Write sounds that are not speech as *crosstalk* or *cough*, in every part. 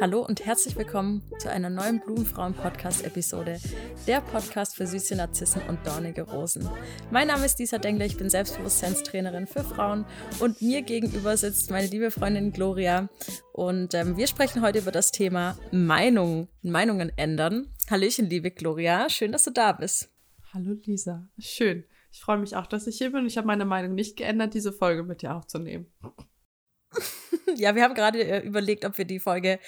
Hallo und herzlich willkommen zu einer neuen Blumenfrauen-Podcast-Episode, der Podcast für süße Narzissen und dornige Rosen. Mein Name ist Lisa Dengler, ich bin Selbstbewusstseinstrainerin für Frauen und mir gegenüber sitzt meine liebe Freundin Gloria und ähm, wir sprechen heute über das Thema Meinung, Meinungen ändern. Hallöchen, liebe Gloria, schön, dass du da bist. Hallo Lisa, schön. Ich freue mich auch, dass ich hier bin. Ich habe meine Meinung nicht geändert, diese Folge mit dir aufzunehmen. Ja, wir haben gerade äh, überlegt, ob wir die Folge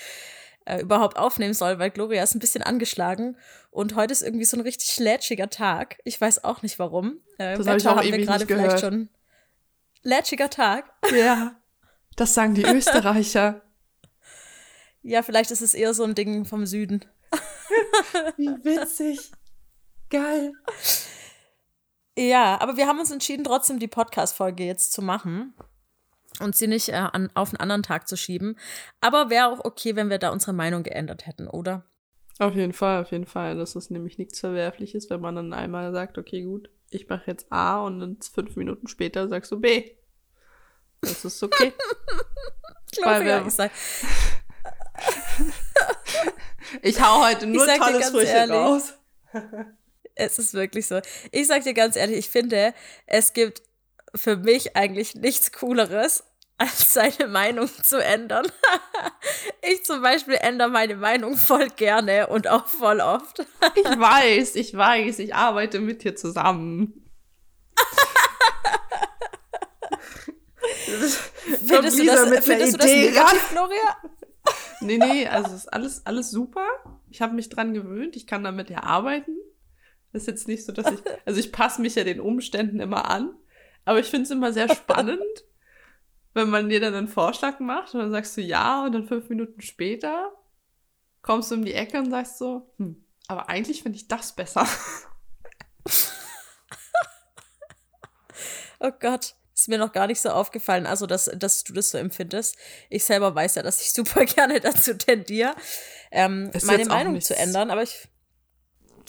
äh, überhaupt aufnehmen sollen, weil Gloria ist ein bisschen angeschlagen und heute ist irgendwie so ein richtig schlätschiger Tag. Ich weiß auch nicht warum. Äh, das ich auch haben wir gerade vielleicht schon. Lätschiger Tag. *laughs* Ja, das sagen die Österreicher. ja, vielleicht ist es eher so ein Ding vom Süden. *laughs* Wie witzig. Geil. Ja, aber wir haben uns entschieden, trotzdem die Podcast-Folge jetzt zu machen und sie nicht äh, an, auf einen anderen Tag zu schieben. Aber wäre auch okay, wenn wir da unsere Meinung geändert hätten, oder? Auf jeden Fall, auf jeden Fall. Das ist nämlich nichts Verwerfliches, wenn man dann einmal sagt, okay, gut, ich mache jetzt A und dann fünf Minuten später sagst du B. Das ist okay. *laughs* Weil wir, ich, sag, *laughs* ich hau heute nur tolles Frühstück raus. es ist wirklich so. Ich sag dir ganz ehrlich, ich finde, es gibt für mich eigentlich nichts Cooleres, als seine Meinung zu ändern. *laughs* ich zum Beispiel ändere meine Meinung voll gerne und auch voll oft. *laughs* ich weiß, ich weiß, ich arbeite mit dir zusammen. *laughs* findest du das, findest du das negativ, Gloria? nee, nee, also ist alles, alles super. Ich habe mich dran gewöhnt, ich kann damit ja arbeiten. Das ist jetzt nicht so, dass ich, also ich passe mich ja den Umständen immer an. Aber ich finde es immer sehr *laughs* spannend, wenn man dir dann einen Vorschlag macht und dann sagst du ja und dann fünf Minuten später kommst du um die Ecke und sagst so, hm, aber eigentlich finde ich das besser. *laughs* oh Gott, ist mir noch gar nicht so aufgefallen, also dass, dass du das so empfindest. Ich selber weiß ja, dass ich *laughs* super gerne dazu tendiere, ähm, meine Meinung zu ändern, aber ich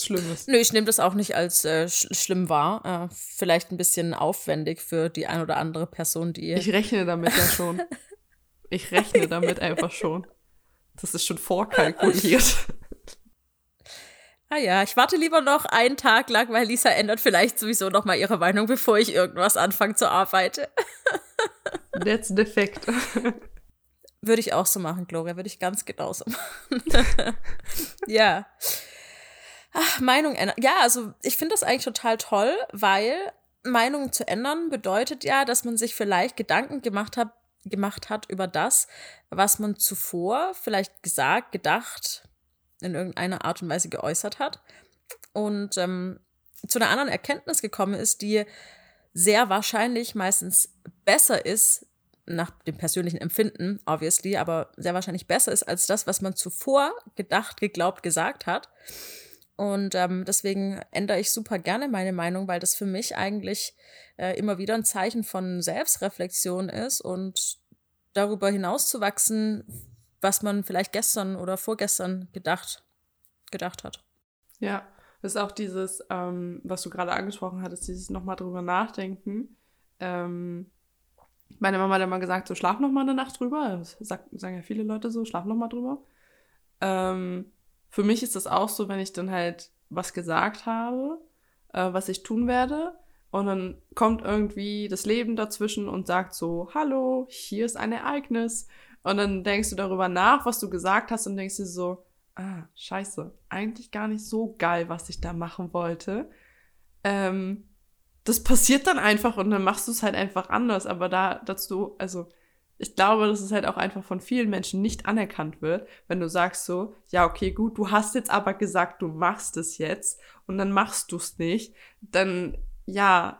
Schlimmes. Nö, ich nehme das auch nicht als äh, sch schlimm wahr. Äh, vielleicht ein bisschen aufwendig für die ein oder andere Person, die. Ich rechne damit ja schon. Ich rechne damit einfach schon. Das ist schon vorkalkuliert. Ah ja, ich warte lieber noch einen Tag lang, weil Lisa ändert vielleicht sowieso noch mal ihre Meinung, bevor ich irgendwas anfange zu arbeiten. *laughs* That's the fact. Würde ich auch so machen, Gloria, würde ich ganz genauso machen. *laughs* ja. Ach, Meinung ändern. Ja, also ich finde das eigentlich total toll, weil Meinungen zu ändern bedeutet ja, dass man sich vielleicht Gedanken gemacht hat, gemacht hat über das, was man zuvor vielleicht gesagt, gedacht, in irgendeiner Art und Weise geäußert hat und ähm, zu einer anderen Erkenntnis gekommen ist, die sehr wahrscheinlich meistens besser ist, nach dem persönlichen Empfinden, obviously, aber sehr wahrscheinlich besser ist als das, was man zuvor gedacht, geglaubt, gesagt hat. Und ähm, deswegen ändere ich super gerne meine Meinung, weil das für mich eigentlich äh, immer wieder ein Zeichen von Selbstreflexion ist und darüber hinaus zu wachsen, was man vielleicht gestern oder vorgestern gedacht, gedacht hat. Ja, das ist auch dieses, ähm, was du gerade angesprochen hattest, dieses nochmal drüber nachdenken. Ähm, meine Mama hat immer gesagt, so schlaf nochmal eine Nacht drüber. Das sagen ja viele Leute so, schlaf nochmal drüber. Ähm, für mich ist das auch so, wenn ich dann halt was gesagt habe, äh, was ich tun werde. Und dann kommt irgendwie das Leben dazwischen und sagt so, hallo, hier ist ein Ereignis. Und dann denkst du darüber nach, was du gesagt hast und denkst dir so, ah, scheiße, eigentlich gar nicht so geil, was ich da machen wollte. Ähm, das passiert dann einfach und dann machst du es halt einfach anders. Aber da dazu, also ich glaube, dass es halt auch einfach von vielen Menschen nicht anerkannt wird, wenn du sagst so, ja, okay, gut, du hast jetzt aber gesagt, du machst es jetzt und dann machst du es nicht, dann, ja,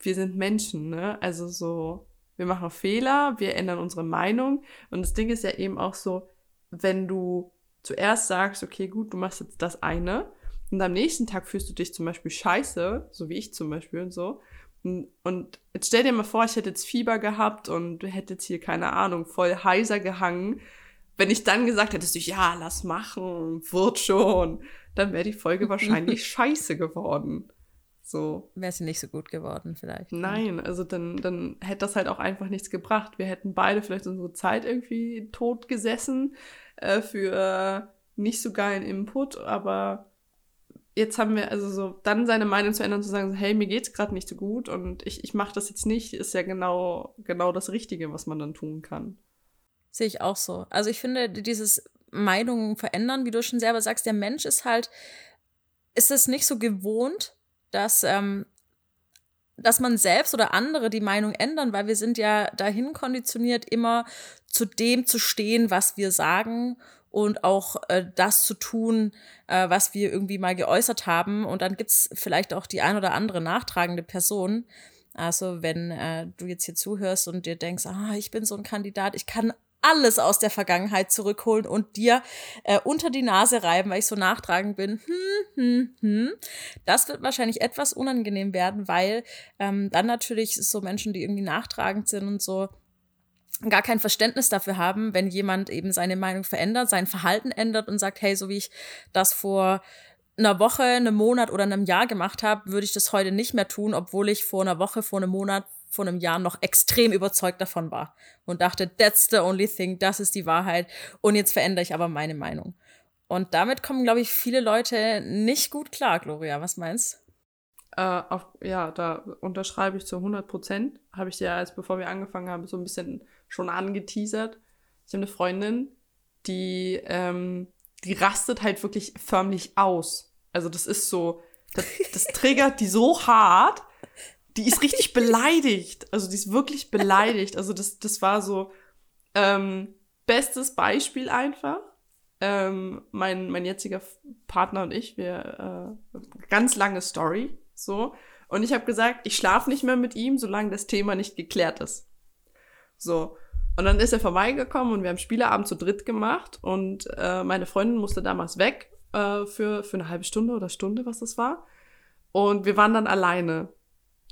wir sind Menschen, ne? Also so, wir machen Fehler, wir ändern unsere Meinung und das Ding ist ja eben auch so, wenn du zuerst sagst, okay, gut, du machst jetzt das eine und am nächsten Tag fühlst du dich zum Beispiel scheiße, so wie ich zum Beispiel und so, und jetzt stell dir mal vor, ich hätte jetzt Fieber gehabt und hätte jetzt hier, keine Ahnung, voll heiser gehangen. Wenn ich dann gesagt hättest du, ja, lass machen, wird schon, dann wäre die Folge *laughs* wahrscheinlich scheiße geworden. So. Wäre sie nicht so gut geworden, vielleicht. Nein, also dann, dann hätte das halt auch einfach nichts gebracht. Wir hätten beide vielleicht unsere Zeit irgendwie tot gesessen äh, für nicht so geilen Input, aber jetzt haben wir, also so, dann seine Meinung zu ändern, zu sagen, hey, mir geht's gerade nicht so gut und ich, ich mache das jetzt nicht, ist ja genau, genau das Richtige, was man dann tun kann. Sehe ich auch so. Also ich finde, dieses Meinungen verändern, wie du schon selber sagst, der Mensch ist halt, ist es nicht so gewohnt, dass, ähm, dass man selbst oder andere die Meinung ändern, weil wir sind ja dahin konditioniert, immer zu dem zu stehen, was wir sagen und auch äh, das zu tun, äh, was wir irgendwie mal geäußert haben. Und dann gibt's vielleicht auch die ein oder andere nachtragende Person. Also wenn äh, du jetzt hier zuhörst und dir denkst, ah, ich bin so ein Kandidat, ich kann alles aus der Vergangenheit zurückholen und dir äh, unter die Nase reiben, weil ich so nachtragend bin. Hm, hm, hm. Das wird wahrscheinlich etwas unangenehm werden, weil ähm, dann natürlich so Menschen, die irgendwie nachtragend sind und so, gar kein Verständnis dafür haben, wenn jemand eben seine Meinung verändert, sein Verhalten ändert und sagt, hey, so wie ich das vor einer Woche, einem Monat oder einem Jahr gemacht habe, würde ich das heute nicht mehr tun, obwohl ich vor einer Woche, vor einem Monat, vor einem Jahr noch extrem überzeugt davon war und dachte, that's the only thing, das ist die Wahrheit und jetzt verändere ich aber meine Meinung. Und damit kommen, glaube ich, viele Leute nicht gut klar, Gloria. Was meinst äh, auf, ja, da unterschreibe ich zu 100 Prozent. Habe ich dir, als bevor wir angefangen haben, so ein bisschen schon angeteasert. Ich habe eine Freundin, die, ähm, die rastet halt wirklich förmlich aus. Also das ist so, das, das triggert die so hart, die ist richtig *laughs* beleidigt. Also die ist wirklich beleidigt. Also das, das war so ähm, bestes Beispiel einfach. Ähm, mein, mein jetziger Partner und ich, wir äh, ganz lange Story so. Und ich habe gesagt, ich schlafe nicht mehr mit ihm, solange das Thema nicht geklärt ist. So. Und dann ist er vorbeigekommen und wir haben Spieleabend zu dritt gemacht und äh, meine Freundin musste damals weg äh, für, für eine halbe Stunde oder Stunde, was das war. Und wir waren dann alleine.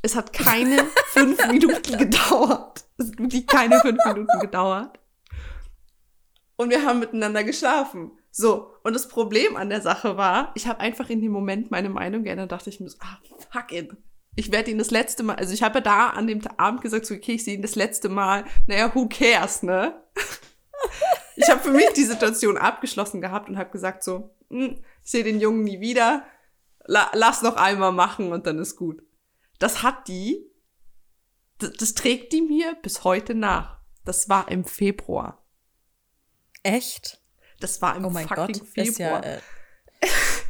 Es hat keine *laughs* fünf Minuten gedauert. Es hat wirklich keine fünf Minuten gedauert. Und wir haben miteinander geschlafen. So, und das Problem an der Sache war, ich habe einfach in dem Moment meine Meinung geändert, dachte ich mir ah, fuck it. Ich werde ihn das letzte Mal, also ich habe ja da an dem Abend gesagt, so, okay, ich sehe ihn das letzte Mal, naja, who cares, ne? *laughs* ich habe für mich die Situation abgeschlossen gehabt und habe gesagt so, hm, ich sehe den Jungen nie wieder, la lass noch einmal machen und dann ist gut das hat die, das, das trägt die mir bis heute nach. Das war im Februar. Echt? Das war im oh mein fucking Gott, Februar. Ist ja, äh,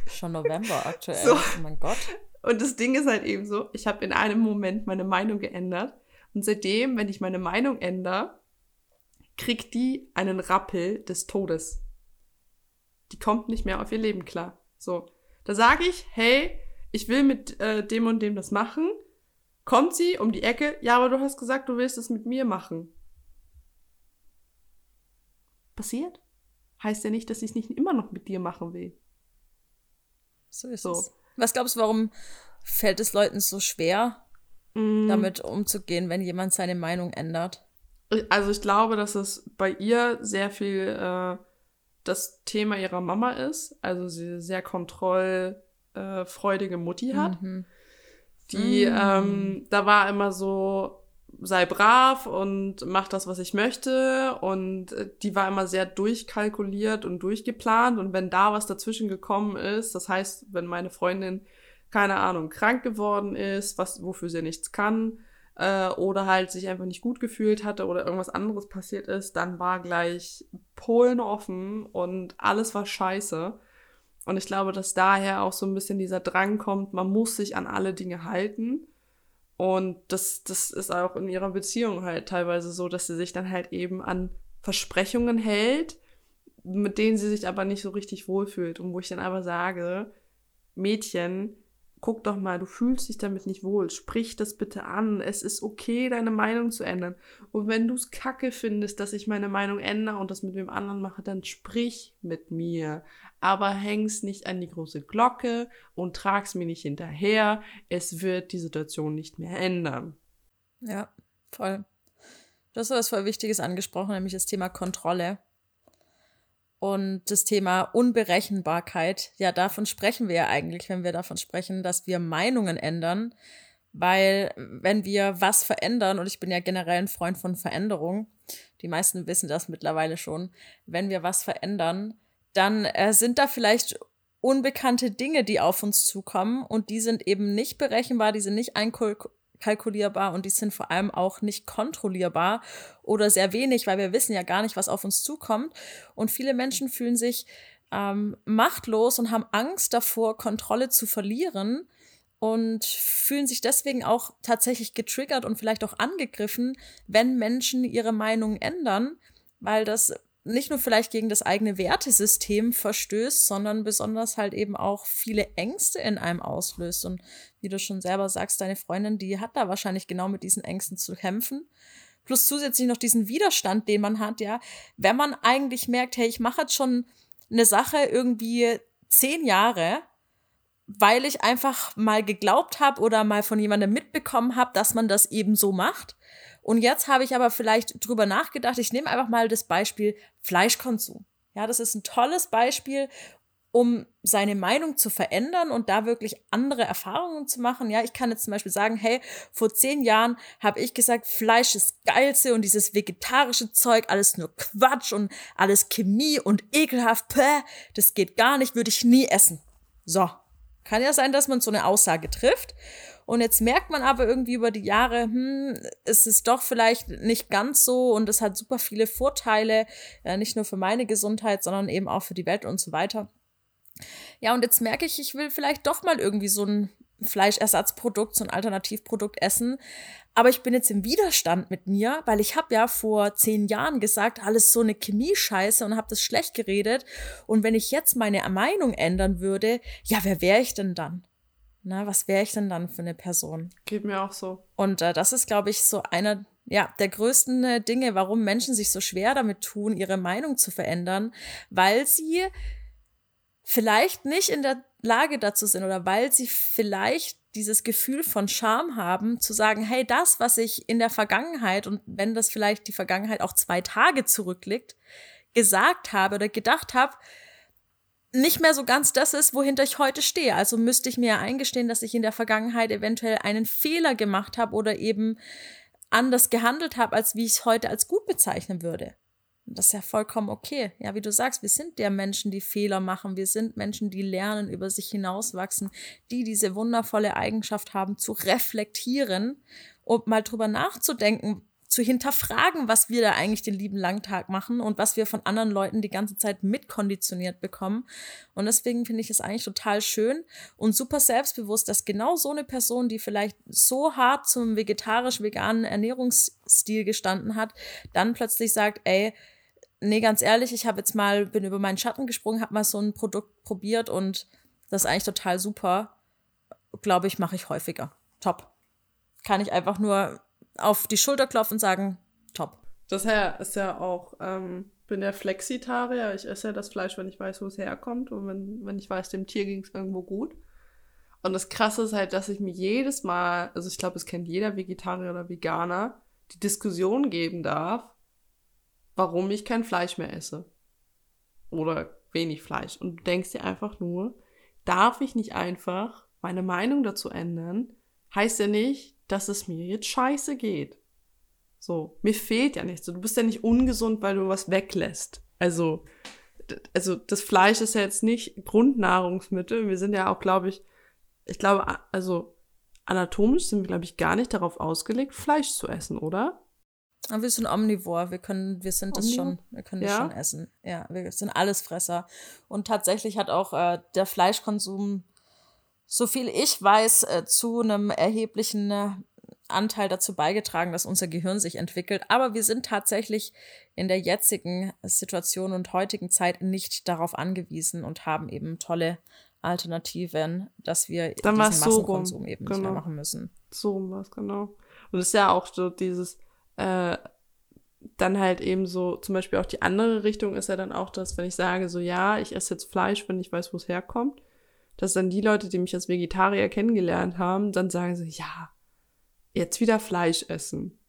schon November aktuell. So. Oh mein Gott. Und das Ding ist halt eben so, ich habe in einem Moment meine Meinung geändert. Und seitdem, wenn ich meine Meinung ändere, kriegt die einen Rappel des Todes. Die kommt nicht mehr auf ihr Leben klar. So. Da sage ich, hey, ich will mit äh, dem und dem das machen. Kommt sie um die Ecke, ja, aber du hast gesagt, du willst es mit mir machen. Passiert? Heißt ja nicht, dass ich es nicht immer noch mit dir machen will. So ist so. es. Was glaubst du, warum fällt es Leuten so schwer, mm. damit umzugehen, wenn jemand seine Meinung ändert? Also ich glaube, dass es bei ihr sehr viel äh, das Thema ihrer Mama ist. Also sie sehr kontroll äh, Mutti hat. Mhm. Die, mhm. ähm, da war immer so, sei brav und mach das, was ich möchte. Und äh, die war immer sehr durchkalkuliert und durchgeplant. Und wenn da was dazwischen gekommen ist, das heißt, wenn meine Freundin, keine Ahnung, krank geworden ist, was, wofür sie nichts kann, äh, oder halt sich einfach nicht gut gefühlt hatte oder irgendwas anderes passiert ist, dann war gleich Polen offen und alles war scheiße. Und ich glaube, dass daher auch so ein bisschen dieser Drang kommt, man muss sich an alle Dinge halten. Und das, das ist auch in ihrer Beziehung halt teilweise so, dass sie sich dann halt eben an Versprechungen hält, mit denen sie sich aber nicht so richtig wohlfühlt. Und wo ich dann aber sage, Mädchen, guck doch mal, du fühlst dich damit nicht wohl, sprich das bitte an. Es ist okay, deine Meinung zu ändern. Und wenn du es kacke findest, dass ich meine Meinung ändere und das mit wem anderen mache, dann sprich mit mir. Aber häng's nicht an die große Glocke und trag's mir nicht hinterher. Es wird die Situation nicht mehr ändern. Ja, voll. Du hast was voll Wichtiges angesprochen, nämlich das Thema Kontrolle. Und das Thema Unberechenbarkeit, ja, davon sprechen wir ja eigentlich, wenn wir davon sprechen, dass wir Meinungen ändern. Weil wenn wir was verändern, und ich bin ja generell ein Freund von Veränderung, die meisten wissen das mittlerweile schon, wenn wir was verändern, dann äh, sind da vielleicht unbekannte Dinge, die auf uns zukommen und die sind eben nicht berechenbar, die sind nicht einkalkulierbar und die sind vor allem auch nicht kontrollierbar oder sehr wenig, weil wir wissen ja gar nicht, was auf uns zukommt. Und viele Menschen fühlen sich ähm, machtlos und haben Angst davor, Kontrolle zu verlieren und fühlen sich deswegen auch tatsächlich getriggert und vielleicht auch angegriffen, wenn Menschen ihre Meinung ändern, weil das nicht nur vielleicht gegen das eigene Wertesystem verstößt, sondern besonders halt eben auch viele Ängste in einem auslöst. Und wie du schon selber sagst, deine Freundin, die hat da wahrscheinlich genau mit diesen Ängsten zu kämpfen. Plus zusätzlich noch diesen Widerstand, den man hat, ja. Wenn man eigentlich merkt, hey, ich mache jetzt schon eine Sache irgendwie zehn Jahre, weil ich einfach mal geglaubt habe oder mal von jemandem mitbekommen habe, dass man das eben so macht. Und jetzt habe ich aber vielleicht drüber nachgedacht, ich nehme einfach mal das Beispiel Fleischkonsum. Ja, das ist ein tolles Beispiel, um seine Meinung zu verändern und da wirklich andere Erfahrungen zu machen. Ja, ich kann jetzt zum Beispiel sagen, hey, vor zehn Jahren habe ich gesagt, Fleisch ist geilste und dieses vegetarische Zeug, alles nur Quatsch und alles Chemie und ekelhaft, päh, das geht gar nicht, würde ich nie essen. So, kann ja sein, dass man so eine Aussage trifft. Und jetzt merkt man aber irgendwie über die Jahre, hm, es ist doch vielleicht nicht ganz so und es hat super viele Vorteile, ja, nicht nur für meine Gesundheit, sondern eben auch für die Welt und so weiter. Ja, und jetzt merke ich, ich will vielleicht doch mal irgendwie so ein Fleischersatzprodukt, so ein Alternativprodukt essen. Aber ich bin jetzt im Widerstand mit mir, weil ich habe ja vor zehn Jahren gesagt, alles so eine Chemie-Scheiße und habe das schlecht geredet. Und wenn ich jetzt meine Meinung ändern würde, ja, wer wäre ich denn dann? Na, was wäre ich denn dann für eine Person? Geht mir auch so. Und äh, das ist, glaube ich, so einer ja, der größten äh, Dinge, warum Menschen sich so schwer damit tun, ihre Meinung zu verändern, weil sie vielleicht nicht in der Lage dazu sind oder weil sie vielleicht dieses Gefühl von Scham haben, zu sagen, hey, das, was ich in der Vergangenheit und wenn das vielleicht die Vergangenheit auch zwei Tage zurückliegt, gesagt habe oder gedacht habe, nicht mehr so ganz das ist, wohinter ich heute stehe. Also müsste ich mir eingestehen, dass ich in der Vergangenheit eventuell einen Fehler gemacht habe oder eben anders gehandelt habe, als wie ich es heute als gut bezeichnen würde. Und das ist ja vollkommen okay. Ja, wie du sagst, wir sind der Menschen, die Fehler machen. Wir sind Menschen, die lernen, über sich hinauswachsen, die diese wundervolle Eigenschaft haben, zu reflektieren und mal drüber nachzudenken, zu hinterfragen, was wir da eigentlich den lieben langen Tag machen und was wir von anderen Leuten die ganze Zeit mitkonditioniert bekommen. Und deswegen finde ich es eigentlich total schön und super selbstbewusst, dass genau so eine Person, die vielleicht so hart zum vegetarisch-veganen Ernährungsstil gestanden hat, dann plötzlich sagt, ey, nee, ganz ehrlich, ich habe jetzt mal, bin über meinen Schatten gesprungen, habe mal so ein Produkt probiert und das ist eigentlich total super. Glaube ich, mache ich häufiger. Top. Kann ich einfach nur auf die Schulter klopfen und sagen, top. Das ist ja auch, ähm, bin ja Flexitarier. Ich esse ja das Fleisch, wenn ich weiß, wo es herkommt und wenn, wenn ich weiß, dem Tier ging es irgendwo gut. Und das Krasse ist halt, dass ich mir jedes Mal, also ich glaube, es kennt jeder Vegetarier oder Veganer, die Diskussion geben darf, warum ich kein Fleisch mehr esse. Oder wenig Fleisch. Und du denkst dir einfach nur, darf ich nicht einfach meine Meinung dazu ändern? Heißt ja nicht, dass es mir jetzt scheiße geht. So, mir fehlt ja nichts. Du bist ja nicht ungesund, weil du was weglässt. Also, also das Fleisch ist ja jetzt nicht Grundnahrungsmittel. Wir sind ja auch, glaube ich, ich glaube, also anatomisch sind wir, glaube ich, gar nicht darauf ausgelegt, Fleisch zu essen, oder? Aber wir sind omnivor, wir können, wir sind das schon, wir können das ja? schon essen. Ja, wir sind Allesfresser. Und tatsächlich hat auch äh, der Fleischkonsum, so viel ich weiß, äh, zu einem erheblichen äh, Anteil dazu beigetragen, dass unser Gehirn sich entwickelt. Aber wir sind tatsächlich in der jetzigen Situation und heutigen Zeit nicht darauf angewiesen und haben eben tolle Alternativen, dass wir Dann diesen Massenkonsum so eben genau. nicht mehr genau. machen müssen. So rum was, genau. Und es ist ja auch so dieses, äh, dann halt eben so, zum Beispiel auch die andere Richtung ist ja dann auch das, wenn ich sage, so ja, ich esse jetzt Fleisch, wenn ich weiß, wo es herkommt, dass dann die Leute, die mich als Vegetarier kennengelernt haben, dann sagen so, ja, jetzt wieder Fleisch essen.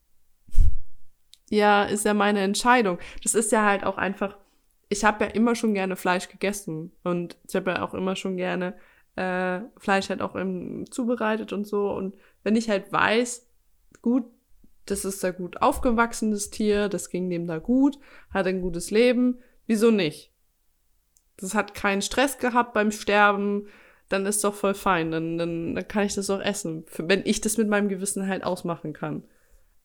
ja, ist ja meine Entscheidung. Das ist ja halt auch einfach, ich habe ja immer schon gerne Fleisch gegessen und ich habe ja auch immer schon gerne äh, Fleisch halt auch im, zubereitet und so. Und wenn ich halt weiß, gut, das ist da gut aufgewachsenes Tier, das ging dem da gut, hat ein gutes Leben, wieso nicht? Das hat keinen Stress gehabt beim Sterben, dann ist doch voll fein, dann, dann, dann kann ich das auch essen, wenn ich das mit meinem Gewissen halt ausmachen kann.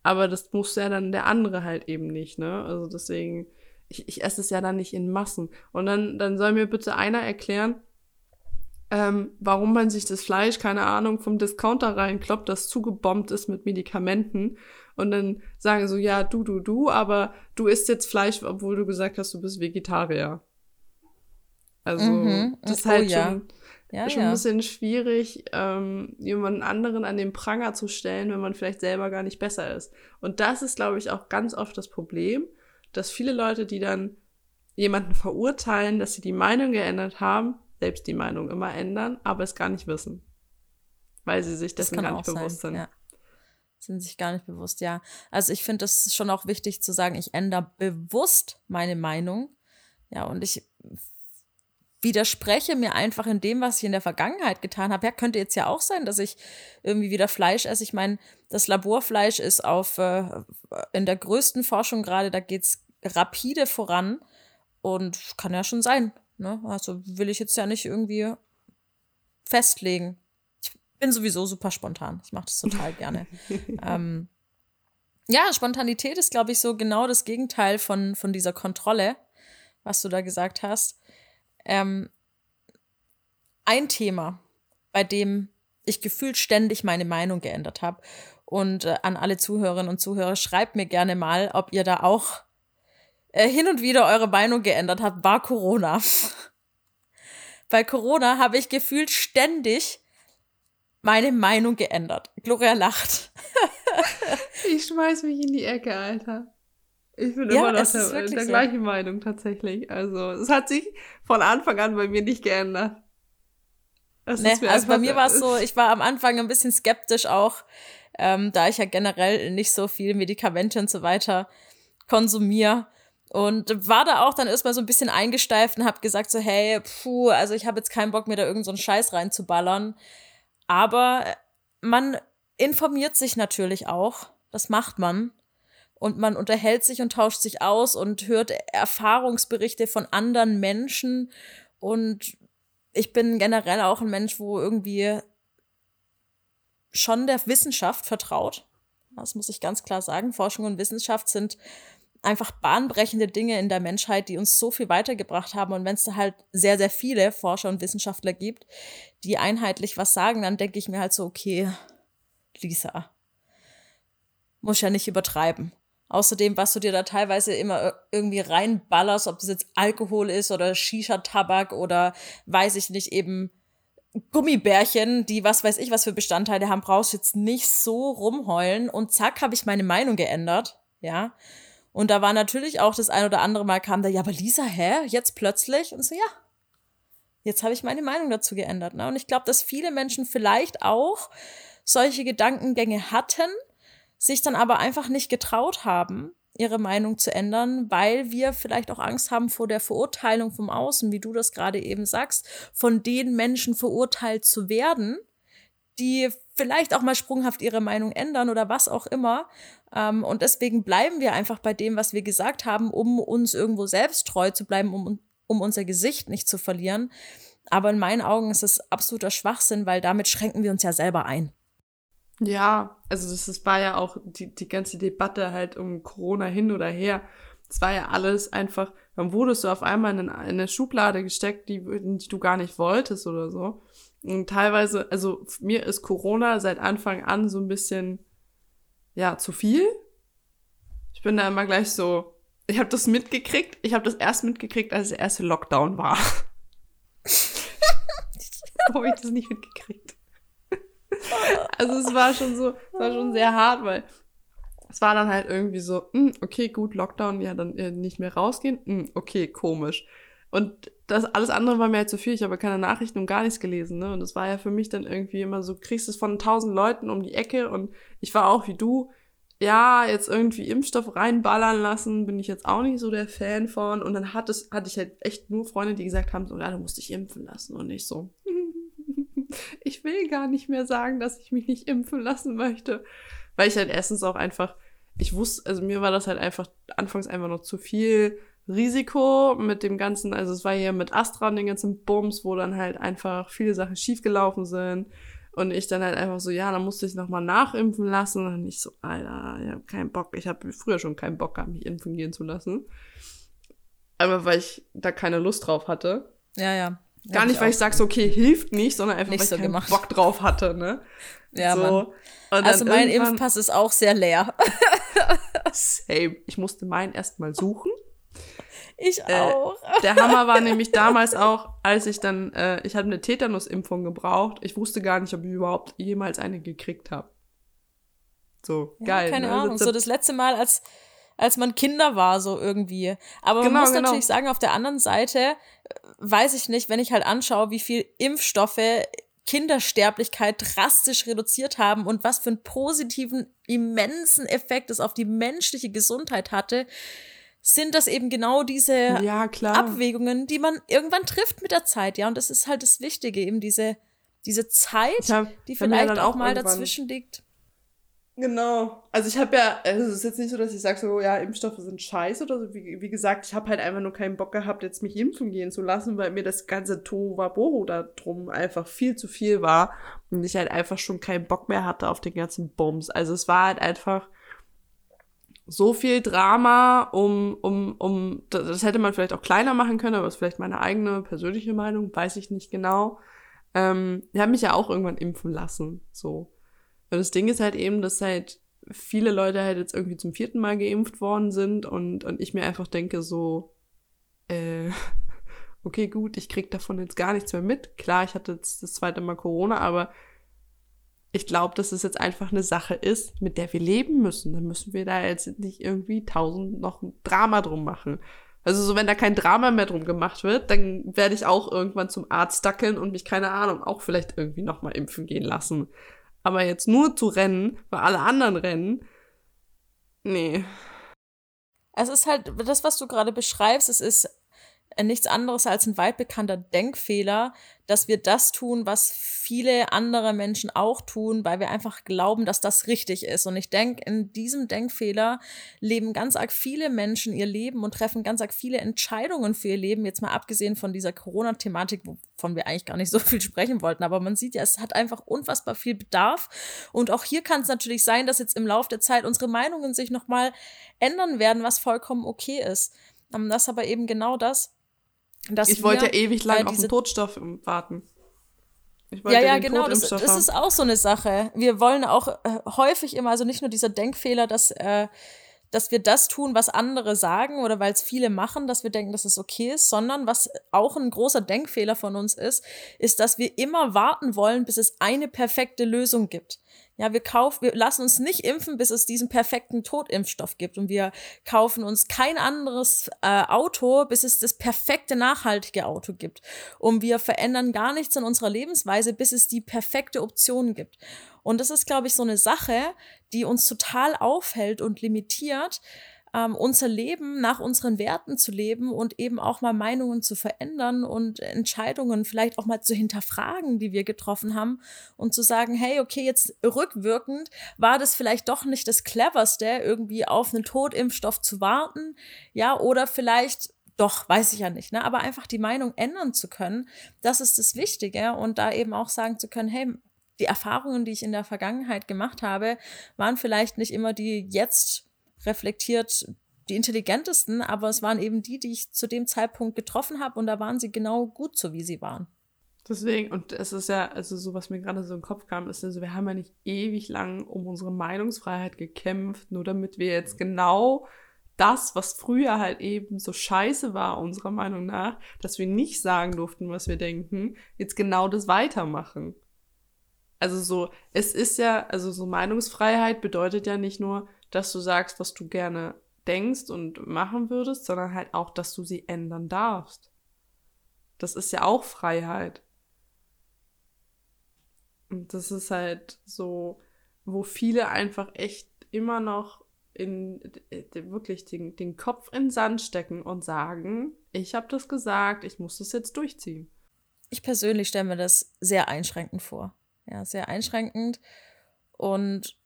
Aber das muss ja dann der andere halt eben nicht, ne? Also deswegen, ich, ich esse es ja dann nicht in Massen. Und dann, dann soll mir bitte einer erklären, ähm, warum man sich das Fleisch, keine Ahnung, vom Discounter reinkloppt, das zugebombt ist mit Medikamenten und dann sagen so, ja, du, du, du, aber du isst jetzt Fleisch, obwohl du gesagt hast, du bist Vegetarier. Also, mhm. das ist halt oh, schon, ja, schon ja. ein bisschen schwierig, ähm, jemanden anderen an den Pranger zu stellen, wenn man vielleicht selber gar nicht besser ist. Und das ist, glaube ich, auch ganz oft das Problem, dass viele Leute, die dann jemanden verurteilen, dass sie die Meinung geändert haben, selbst die Meinung immer ändern, aber es gar nicht wissen. Weil sie sich dessen gar nicht bewusst sein, sind. Ja. Sind sich gar nicht bewusst, ja. Also ich finde es schon auch wichtig zu sagen, ich ändere bewusst meine Meinung. Ja, und ich widerspreche mir einfach in dem, was ich in der Vergangenheit getan habe. Ja, könnte jetzt ja auch sein, dass ich irgendwie wieder Fleisch esse. Ich meine, das Laborfleisch ist auf äh, in der größten Forschung gerade, da geht es rapide voran. Und kann ja schon sein, Ne? Also will ich jetzt ja nicht irgendwie festlegen. Ich bin sowieso super spontan. Ich mache das total *laughs* gerne. ähm, ja, Spontanität ist, glaube ich, so genau das Gegenteil von, von dieser Kontrolle, was du da gesagt hast. Ähm, ein Thema, bei dem ich gefühlt ständig meine Meinung geändert habe. Und äh, an alle Zuhörerinnen und Zuhörer, schreibt mir gerne mal, ob ihr da auch äh, hin und wieder eure Meinung geändert habt, war Corona. *laughs* Bei Corona habe ich gefühlt ständig meine Meinung geändert. Gloria lacht. *laughs* ich schmeiß mich in die Ecke, Alter. Ich bin ja, immer noch der, der so. gleichen Meinung tatsächlich. Also es hat sich von Anfang an bei mir nicht geändert. Nee, also bei mir war es so, ich war am Anfang ein bisschen skeptisch auch, ähm, da ich ja generell nicht so viel Medikamente und so weiter konsumiere. Und war da auch dann erstmal so ein bisschen eingesteift und hab gesagt so, hey, puh, also ich habe jetzt keinen Bock, mir da irgendeinen so Scheiß reinzuballern. Aber man informiert sich natürlich auch. Das macht man. Und man unterhält sich und tauscht sich aus und hört Erfahrungsberichte von anderen Menschen. Und ich bin generell auch ein Mensch, wo irgendwie schon der Wissenschaft vertraut. Das muss ich ganz klar sagen. Forschung und Wissenschaft sind einfach bahnbrechende Dinge in der Menschheit, die uns so viel weitergebracht haben. Und wenn es da halt sehr, sehr viele Forscher und Wissenschaftler gibt, die einheitlich was sagen, dann denke ich mir halt so, okay, Lisa, muss ja nicht übertreiben. Außerdem, was du dir da teilweise immer irgendwie reinballerst, ob das jetzt Alkohol ist oder Shisha-Tabak oder weiß ich nicht, eben Gummibärchen, die was weiß ich was für Bestandteile haben, brauchst du jetzt nicht so rumheulen und zack, habe ich meine Meinung geändert. Ja. Und da war natürlich auch das ein oder andere Mal kam da, ja, aber Lisa, hä? Jetzt plötzlich? Und so, ja. Jetzt habe ich meine Meinung dazu geändert. Ne? Und ich glaube, dass viele Menschen vielleicht auch solche Gedankengänge hatten, sich dann aber einfach nicht getraut haben, ihre Meinung zu ändern, weil wir vielleicht auch Angst haben vor der Verurteilung vom Außen, wie du das gerade eben sagst, von den Menschen verurteilt zu werden, die vielleicht auch mal sprunghaft ihre Meinung ändern oder was auch immer. Ähm, und deswegen bleiben wir einfach bei dem, was wir gesagt haben, um uns irgendwo selbst treu zu bleiben, um, um unser Gesicht nicht zu verlieren. Aber in meinen Augen ist das absoluter Schwachsinn, weil damit schränken wir uns ja selber ein. Ja, also das, das war ja auch die, die ganze Debatte halt um Corona hin oder her. Es war ja alles einfach, dann wurdest du auf einmal in, in eine Schublade gesteckt, die, die du gar nicht wolltest oder so. Und teilweise, also mir ist Corona seit Anfang an so ein bisschen, ja, zu viel. Ich bin da immer gleich so, ich habe das mitgekriegt. Ich habe das erst mitgekriegt, als der erste Lockdown war. *laughs* habe ich das nicht mitgekriegt? *laughs* also es war schon so, es war schon sehr hart, weil es war dann halt irgendwie so, mh, hm, okay, gut, Lockdown, ja, dann äh, nicht mehr rausgehen, mh, hm, okay, komisch. Und das alles andere war mir halt zu viel. Ich habe keine Nachrichten und gar nichts gelesen. Ne? Und das war ja für mich dann irgendwie immer so, kriegst es von tausend Leuten um die Ecke. Und ich war auch wie du. ja, jetzt irgendwie Impfstoff reinballern lassen, bin ich jetzt auch nicht so der Fan von. Und dann hat es, hatte ich halt echt nur Freunde, die gesagt haben, so, ja, du musst dich impfen lassen und nicht so. *laughs* ich will gar nicht mehr sagen, dass ich mich nicht impfen lassen möchte. Weil ich halt erstens auch einfach, ich wusste, also mir war das halt einfach anfangs einfach noch zu viel Risiko mit dem ganzen, also es war hier mit Astra und den ganzen Bums, wo dann halt einfach viele Sachen schiefgelaufen sind und ich dann halt einfach so, ja, dann musste ich nochmal nachimpfen lassen. Und ich so, Alter, ich habe keinen Bock. Ich habe früher schon keinen Bock gehabt, mich impfen gehen zu lassen. Aber weil ich da keine Lust drauf hatte. Ja, ja. Gar nicht, weil ich sage, so, okay, hilft nicht, sondern einfach, nicht weil ich so keinen gemacht. Bock drauf hatte, ne? Ja, so. Also mein Impfpass ist auch sehr leer. *laughs* *laughs* Same. Ich musste meinen erstmal suchen. Ich äh, auch. Äh, der Hammer war *laughs* nämlich damals auch, als ich dann, äh, ich hatte eine Tetanus-Impfung gebraucht. Ich wusste gar nicht, ob ich überhaupt jemals eine gekriegt habe. So, ja, geil. Keine ne? Ahnung. So das letzte Mal, als, als man Kinder war, so irgendwie. Aber genau, man muss genau. natürlich sagen, auf der anderen Seite weiß ich nicht, wenn ich halt anschaue, wie viel Impfstoffe Kindersterblichkeit drastisch reduziert haben und was für einen positiven, immensen Effekt es auf die menschliche Gesundheit hatte, sind das eben genau diese ja, Abwägungen, die man irgendwann trifft mit der Zeit, ja. Und das ist halt das Wichtige, eben diese, diese Zeit, hab, die vielleicht auch, auch mal dazwischen liegt. Genau. Also ich habe ja, also es ist jetzt nicht so, dass ich sage so, ja, Impfstoffe sind scheiße oder so. Wie, wie gesagt, ich habe halt einfach nur keinen Bock gehabt, jetzt mich impfen gehen zu lassen, weil mir das ganze Tohuwabohu da drum einfach viel zu viel war und ich halt einfach schon keinen Bock mehr hatte auf den ganzen Bums. Also es war halt einfach so viel Drama, um, um, um, das hätte man vielleicht auch kleiner machen können, aber das ist vielleicht meine eigene persönliche Meinung, weiß ich nicht genau. Ähm, ich habe mich ja auch irgendwann impfen lassen, so. Und das Ding ist halt eben, dass halt viele Leute halt jetzt irgendwie zum vierten Mal geimpft worden sind und, und ich mir einfach denke so, äh, *laughs* okay, gut, ich krieg davon jetzt gar nichts mehr mit. Klar, ich hatte jetzt das zweite Mal Corona, aber ich glaube, dass es jetzt einfach eine Sache ist, mit der wir leben müssen. Dann müssen wir da jetzt nicht irgendwie tausend noch ein Drama drum machen. Also so, wenn da kein Drama mehr drum gemacht wird, dann werde ich auch irgendwann zum Arzt dackeln und mich, keine Ahnung, auch vielleicht irgendwie nochmal impfen gehen lassen. Aber jetzt nur zu rennen, weil alle anderen rennen, nee. Es ist halt, das, was du gerade beschreibst, es ist nichts anderes als ein weit bekannter Denkfehler, dass wir das tun, was viele andere Menschen auch tun, weil wir einfach glauben, dass das richtig ist. Und ich denke, in diesem Denkfehler leben ganz arg viele Menschen ihr Leben und treffen ganz arg viele Entscheidungen für ihr Leben, jetzt mal abgesehen von dieser Corona-Thematik, wovon wir eigentlich gar nicht so viel sprechen wollten. Aber man sieht ja, es hat einfach unfassbar viel Bedarf. Und auch hier kann es natürlich sein, dass jetzt im Laufe der Zeit unsere Meinungen sich nochmal ändern werden, was vollkommen okay ist. Das ist aber eben genau das, dass ich wollte ja ewig lang äh, auf den Todstoff warten. ja, ja, genau. Das, das, ist auch so eine Sache. Wir wollen auch äh, häufig immer, also nicht nur dieser Denkfehler, dass, äh, dass wir das tun, was andere sagen oder weil es viele machen, dass wir denken, dass es okay ist, sondern was auch ein großer Denkfehler von uns ist, ist, dass wir immer warten wollen, bis es eine perfekte Lösung gibt. Ja, wir kaufen, wir lassen uns nicht impfen, bis es diesen perfekten Totimpfstoff gibt. Und wir kaufen uns kein anderes äh, Auto, bis es das perfekte nachhaltige Auto gibt. Und wir verändern gar nichts in unserer Lebensweise, bis es die perfekte Option gibt. Und das ist, glaube ich, so eine Sache, die uns total aufhält und limitiert, ähm, unser Leben nach unseren Werten zu leben und eben auch mal Meinungen zu verändern und Entscheidungen vielleicht auch mal zu hinterfragen, die wir getroffen haben und zu sagen, hey, okay, jetzt rückwirkend war das vielleicht doch nicht das cleverste, irgendwie auf einen Totimpfstoff zu warten, ja, oder vielleicht doch, weiß ich ja nicht, ne? Aber einfach die Meinung ändern zu können, das ist das Wichtige und da eben auch sagen zu können, hey, die Erfahrungen, die ich in der Vergangenheit gemacht habe, waren vielleicht nicht immer die jetzt reflektiert die intelligentesten, aber es waren eben die, die ich zu dem Zeitpunkt getroffen habe und da waren sie genau gut so, wie sie waren. Deswegen, und es ist ja, also so, was mir gerade so im Kopf kam, ist also, wir haben ja nicht ewig lang um unsere Meinungsfreiheit gekämpft, nur damit wir jetzt genau das, was früher halt eben so scheiße war, unserer Meinung nach, dass wir nicht sagen durften, was wir denken, jetzt genau das weitermachen. Also so, es ist ja, also so Meinungsfreiheit bedeutet ja nicht nur, dass du sagst, was du gerne denkst und machen würdest, sondern halt auch, dass du sie ändern darfst. Das ist ja auch Freiheit. Und das ist halt so, wo viele einfach echt immer noch in wirklich den, den Kopf in den Sand stecken und sagen, ich habe das gesagt, ich muss das jetzt durchziehen. Ich persönlich stelle mir das sehr einschränkend vor. Ja, sehr einschränkend. Und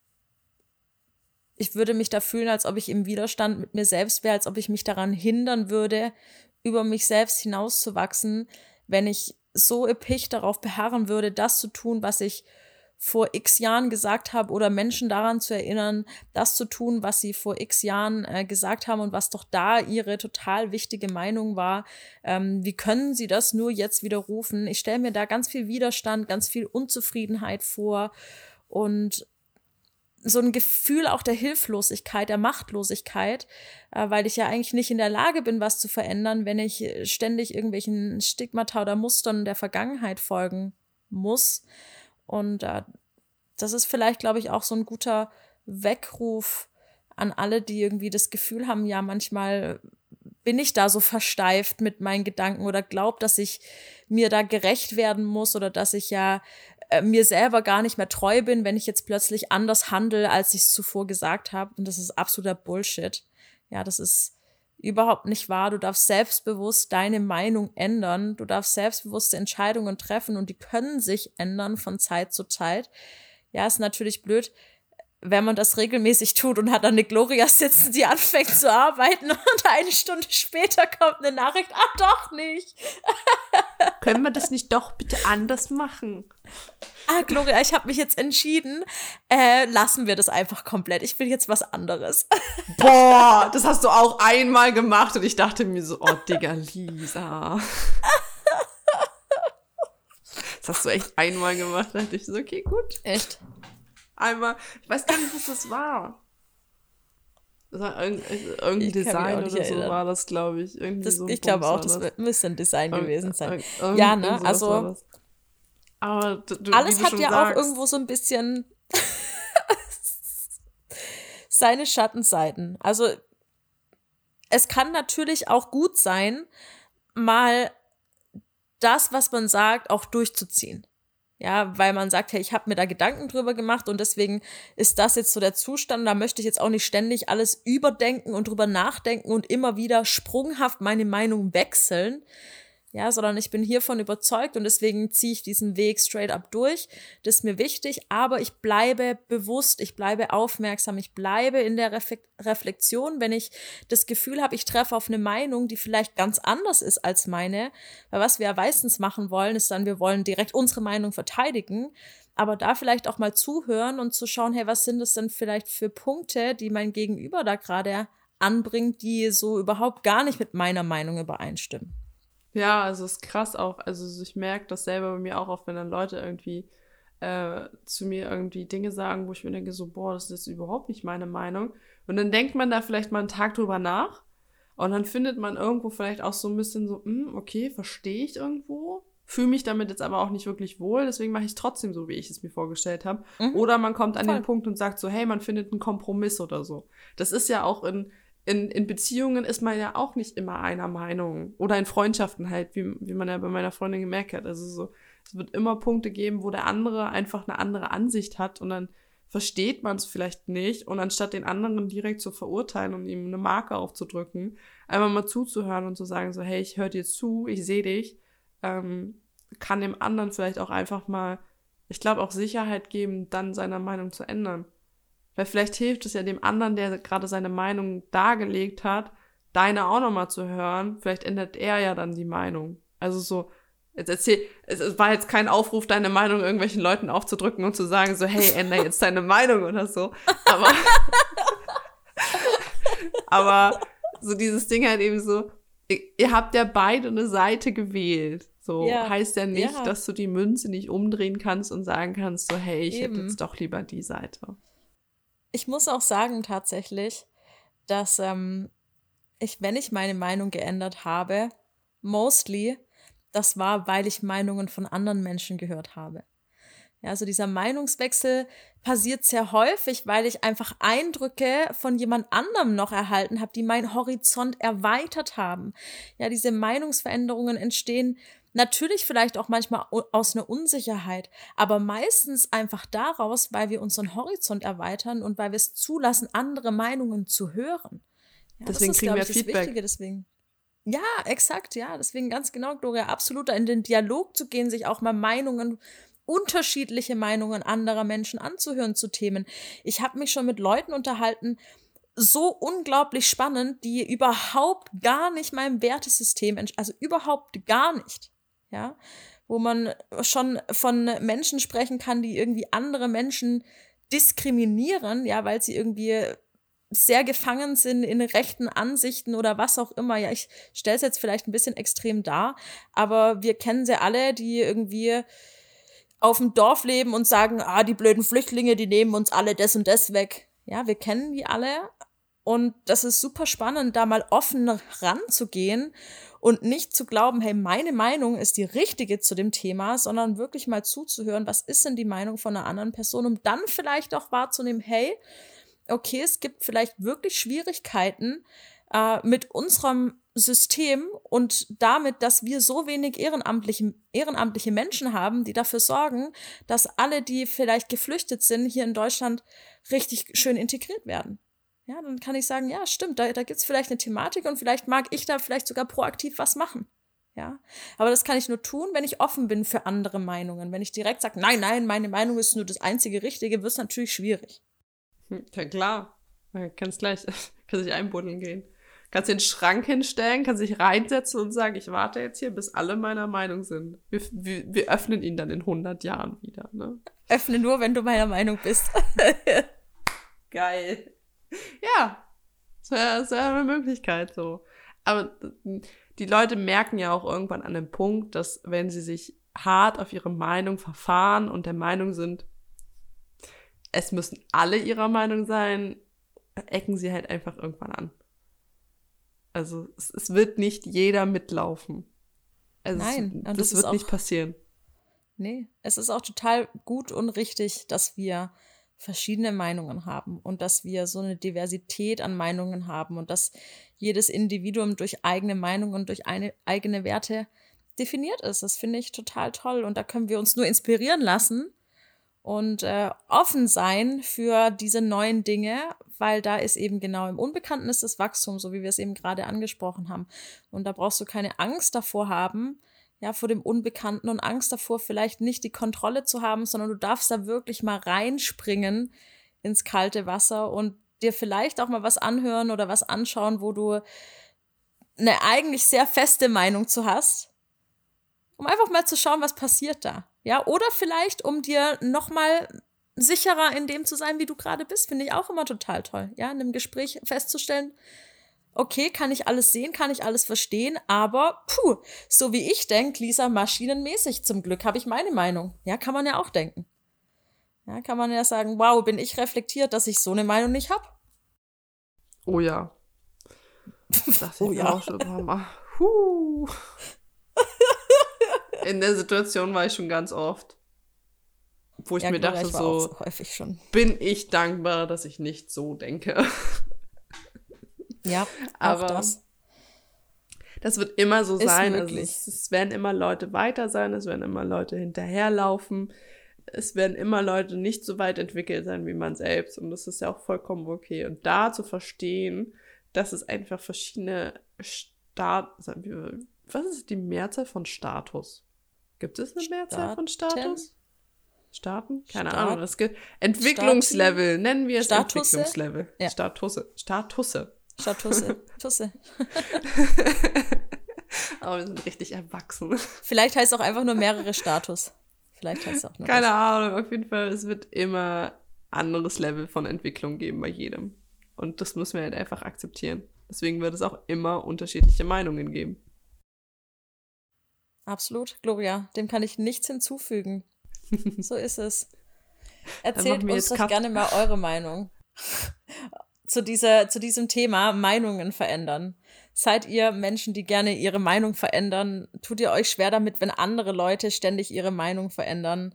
ich würde mich da fühlen, als ob ich im Widerstand mit mir selbst wäre, als ob ich mich daran hindern würde, über mich selbst hinauszuwachsen, wenn ich so episch darauf beharren würde, das zu tun, was ich vor x Jahren gesagt habe oder Menschen daran zu erinnern, das zu tun, was sie vor x Jahren äh, gesagt haben und was doch da ihre total wichtige Meinung war. Ähm, wie können sie das nur jetzt widerrufen? Ich stelle mir da ganz viel Widerstand, ganz viel Unzufriedenheit vor und so ein Gefühl auch der Hilflosigkeit, der Machtlosigkeit, äh, weil ich ja eigentlich nicht in der Lage bin, was zu verändern, wenn ich ständig irgendwelchen Stigmata oder Mustern der Vergangenheit folgen muss. Und äh, das ist vielleicht, glaube ich, auch so ein guter Weckruf an alle, die irgendwie das Gefühl haben, ja, manchmal bin ich da so versteift mit meinen Gedanken oder glaub, dass ich mir da gerecht werden muss oder dass ich ja äh, mir selber gar nicht mehr treu bin, wenn ich jetzt plötzlich anders handle, als ich es zuvor gesagt habe. Und das ist absoluter Bullshit. Ja, das ist überhaupt nicht wahr. Du darfst selbstbewusst deine Meinung ändern. Du darfst selbstbewusste Entscheidungen treffen und die können sich ändern von Zeit zu Zeit. Ja, ist natürlich blöd, wenn man das regelmäßig tut und hat dann eine Gloria sitzen, die anfängt zu arbeiten und eine Stunde später kommt eine Nachricht, ah doch nicht. *laughs* Können wir das nicht doch bitte anders machen? Ah, Gloria, ich habe mich jetzt entschieden, äh, lassen wir das einfach komplett. Ich will jetzt was anderes. *laughs* Boah, das hast du auch einmal gemacht und ich dachte mir so, oh Digga, Lisa. Das hast du echt einmal gemacht. Da dachte ich so, okay, gut. Echt? Einmal, ich weiß gar nicht, was das war. Das war irgendein, irgendein Design oder erinnern. so war das, glaube ich. Irgendwie das, so ich glaube auch, das, das müsste ein Design gewesen sein. ja, ne? Also. Aber du, du, alles hat ja sagst. auch irgendwo so ein bisschen *laughs* seine Schattenseiten. Also es kann natürlich auch gut sein, mal das, was man sagt, auch durchzuziehen. Ja, weil man sagt, hey, ich habe mir da Gedanken drüber gemacht und deswegen ist das jetzt so der Zustand. Da möchte ich jetzt auch nicht ständig alles überdenken und drüber nachdenken und immer wieder sprunghaft meine Meinung wechseln, ja, sondern ich bin hiervon überzeugt und deswegen ziehe ich diesen Weg straight up durch. Das ist mir wichtig, aber ich bleibe bewusst, ich bleibe aufmerksam, ich bleibe in der Reflexion, wenn ich das Gefühl habe, ich treffe auf eine Meinung, die vielleicht ganz anders ist als meine. Weil was wir ja meistens machen wollen, ist dann, wir wollen direkt unsere Meinung verteidigen, aber da vielleicht auch mal zuhören und zu schauen, hey, was sind das denn vielleicht für Punkte, die mein Gegenüber da gerade anbringt, die so überhaupt gar nicht mit meiner Meinung übereinstimmen. Ja, also es ist krass auch. Also ich merke das selber bei mir auch oft, wenn dann Leute irgendwie äh, zu mir irgendwie Dinge sagen, wo ich mir denke, so, boah, das ist überhaupt nicht meine Meinung. Und dann denkt man da vielleicht mal einen Tag drüber nach und dann findet man irgendwo vielleicht auch so ein bisschen so, hm, okay, verstehe ich irgendwo, fühle mich damit jetzt aber auch nicht wirklich wohl, deswegen mache ich es trotzdem so, wie ich es mir vorgestellt habe. Mhm. Oder man kommt an Voll. den Punkt und sagt so, hey, man findet einen Kompromiss oder so. Das ist ja auch in in, in Beziehungen ist man ja auch nicht immer einer Meinung. Oder in Freundschaften halt, wie, wie man ja bei meiner Freundin gemerkt hat. Also so, es wird immer Punkte geben, wo der andere einfach eine andere Ansicht hat und dann versteht man es vielleicht nicht. Und anstatt den anderen direkt zu verurteilen und ihm eine Marke aufzudrücken, einfach mal zuzuhören und zu sagen, so, hey, ich höre dir zu, ich sehe dich, ähm, kann dem anderen vielleicht auch einfach mal, ich glaube, auch Sicherheit geben, dann seine Meinung zu ändern. Weil vielleicht hilft es ja dem anderen, der gerade seine Meinung dargelegt hat, deine auch nochmal zu hören. Vielleicht ändert er ja dann die Meinung. Also so, jetzt erzähl, es war jetzt kein Aufruf, deine Meinung irgendwelchen Leuten aufzudrücken und zu sagen, so, hey, ändere jetzt deine Meinung oder so. Aber, *laughs* aber so dieses Ding halt eben so, ihr, habt ja beide eine Seite gewählt. So ja. heißt ja nicht, ja. dass du die Münze nicht umdrehen kannst und sagen kannst, so, hey, ich hätte jetzt doch lieber die Seite ich muss auch sagen tatsächlich, dass ähm, ich, wenn ich meine Meinung geändert habe, mostly, das war, weil ich Meinungen von anderen Menschen gehört habe. Ja, also dieser Meinungswechsel passiert sehr häufig, weil ich einfach Eindrücke von jemand anderem noch erhalten habe, die meinen Horizont erweitert haben. Ja, diese Meinungsveränderungen entstehen natürlich vielleicht auch manchmal aus einer Unsicherheit, aber meistens einfach daraus, weil wir unseren Horizont erweitern und weil wir es zulassen, andere Meinungen zu hören. Ja, deswegen ist, kriegen wir Feedback. Wichtige, deswegen. Ja, exakt, ja. Deswegen ganz genau, Gloria, absolut in den Dialog zu gehen, sich auch mal Meinungen unterschiedliche Meinungen anderer Menschen anzuhören zu Themen. Ich habe mich schon mit Leuten unterhalten, so unglaublich spannend, die überhaupt gar nicht meinem Wertesystem, also überhaupt gar nicht, ja, wo man schon von Menschen sprechen kann, die irgendwie andere Menschen diskriminieren, ja, weil sie irgendwie sehr gefangen sind in rechten Ansichten oder was auch immer. Ja, ich stelle es jetzt vielleicht ein bisschen extrem dar, aber wir kennen sie alle, die irgendwie auf dem Dorf leben und sagen, ah, die blöden Flüchtlinge, die nehmen uns alle das und das weg. Ja, wir kennen die alle. Und das ist super spannend, da mal offen ranzugehen und nicht zu glauben, hey, meine Meinung ist die richtige zu dem Thema, sondern wirklich mal zuzuhören, was ist denn die Meinung von einer anderen Person, um dann vielleicht auch wahrzunehmen, hey, okay, es gibt vielleicht wirklich Schwierigkeiten äh, mit unserem System und damit, dass wir so wenig ehrenamtliche, ehrenamtliche Menschen haben, die dafür sorgen, dass alle, die vielleicht geflüchtet sind, hier in Deutschland richtig schön integriert werden. Ja, dann kann ich sagen, ja, stimmt, da, da gibt es vielleicht eine Thematik und vielleicht mag ich da vielleicht sogar proaktiv was machen. Ja, aber das kann ich nur tun, wenn ich offen bin für andere Meinungen. Wenn ich direkt sage, nein, nein, meine Meinung ist nur das einzige Richtige, wird es natürlich schwierig. Hm, ja, klar. Man kann es gleich, *laughs* kann sich einbuddeln gehen. Kannst den Schrank hinstellen, kannst dich reinsetzen und sagen, ich warte jetzt hier, bis alle meiner Meinung sind. Wir, wir, wir öffnen ihn dann in 100 Jahren wieder, ne? Öffne nur, wenn du meiner Meinung bist. *laughs* Geil. Ja, das wäre wär eine Möglichkeit so. Aber die Leute merken ja auch irgendwann an dem Punkt, dass wenn sie sich hart auf ihre Meinung verfahren und der Meinung sind, es müssen alle ihrer Meinung sein, ecken sie halt einfach irgendwann an. Also es, es wird nicht jeder mitlaufen. Also Nein, es, das, das wird nicht passieren. Nee, es ist auch total gut und richtig, dass wir verschiedene Meinungen haben und dass wir so eine Diversität an Meinungen haben und dass jedes Individuum durch eigene Meinungen und durch eine, eigene Werte definiert ist. Das finde ich total toll und da können wir uns nur inspirieren lassen und äh, offen sein für diese neuen Dinge, weil da ist eben genau im Unbekannten ist das Wachstum, so wie wir es eben gerade angesprochen haben. Und da brauchst du keine Angst davor haben, ja, vor dem Unbekannten und Angst davor, vielleicht nicht die Kontrolle zu haben, sondern du darfst da wirklich mal reinspringen ins kalte Wasser und dir vielleicht auch mal was anhören oder was anschauen, wo du eine eigentlich sehr feste Meinung zu hast, um einfach mal zu schauen, was passiert da. Ja, oder vielleicht, um dir nochmal sicherer in dem zu sein, wie du gerade bist, finde ich auch immer total toll. Ja, in einem Gespräch festzustellen, okay, kann ich alles sehen, kann ich alles verstehen, aber puh, so wie ich denke, Lisa, maschinenmäßig. Zum Glück habe ich meine Meinung. Ja, kann man ja auch denken. Ja, kann man ja sagen, wow, bin ich reflektiert, dass ich so eine Meinung nicht habe. Oh ja. *laughs* Das oh ja. Auch schon, Mama. Huh. In der Situation war ich schon ganz oft. Wo ich ja, mir dachte, ich so, so häufig schon. bin ich dankbar, dass ich nicht so denke. Ja, aber das. Das wird immer so Ist sein. Also es, es, werden immer Leute weiter sein, es werden immer Leute hinterherlaufen, es werden immer Leute nicht so weit entwickelt sein wie man selbst. Und das ist ja auch vollkommen okay. Und da zu verstehen, dass es einfach verschiedene Staat, was ist die Mehrzahl von Status? Gibt es eine Mehrzahl von Status? Staaten? Keine Staat Ahnung. Es gibt Entwicklungslevel, Staaten? nennen wir es Statusse? Entwicklungslevel. Ja. Statusse. Statusse. Statusse. Tusse. *laughs* Aber wir sind richtig erwachsen. Vielleicht heißt es auch einfach nur mehrere Status. Vielleicht heißt es auch nur Keine das. Ahnung, auf jeden Fall, es wird immer anderes Level von Entwicklung geben bei jedem. Und das müssen wir halt einfach akzeptieren. Deswegen wird es auch immer unterschiedliche Meinungen geben. Absolut, Gloria. Dem kann ich nichts hinzufügen. *laughs* so ist es. Erzählt uns doch gerne mal eure Meinung zu, dieser, zu diesem Thema Meinungen verändern. Seid ihr Menschen, die gerne ihre Meinung verändern? Tut ihr euch schwer damit, wenn andere Leute ständig ihre Meinung verändern?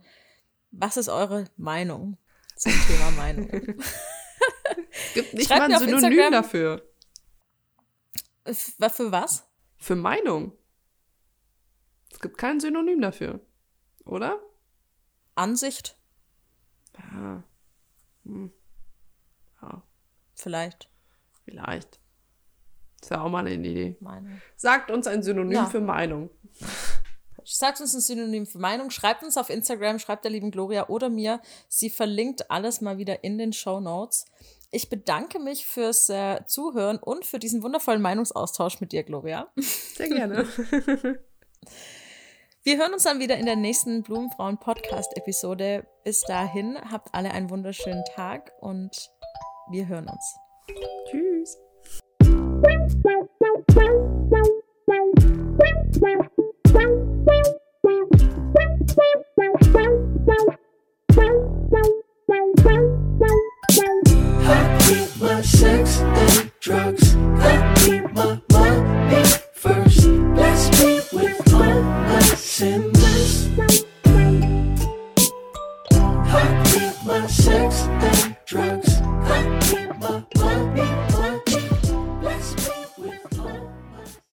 Was ist eure Meinung zum Thema Meinung? *laughs* Gibt nicht Schreibt mal ein Synonym Instagram- dafür. Für was? Für Meinung. Es gibt kein Synonym dafür. Oder? Ansicht? Ja. Vielleicht. vielleicht. Ist ja auch mal eine Idee. Meinung. Sagt uns ein Synonym Ja. für Meinung. *laughs* Sagt uns ein Synonym für Meinung. Schreibt uns auf Instagram, schreibt der lieben Gloria oder mir. Sie verlinkt alles mal wieder in den Show Notes. Ich bedanke mich fürs äh, Zuhören und für diesen wundervollen Meinungsaustausch mit dir, Gloria. Sehr gerne. *laughs* *laughs* Wir hören uns dann wieder in der nächsten Blumenfrauen Podcast Episode. Bis dahin, habt alle einen wunderschönen Tag und wir hören uns. Tschüss.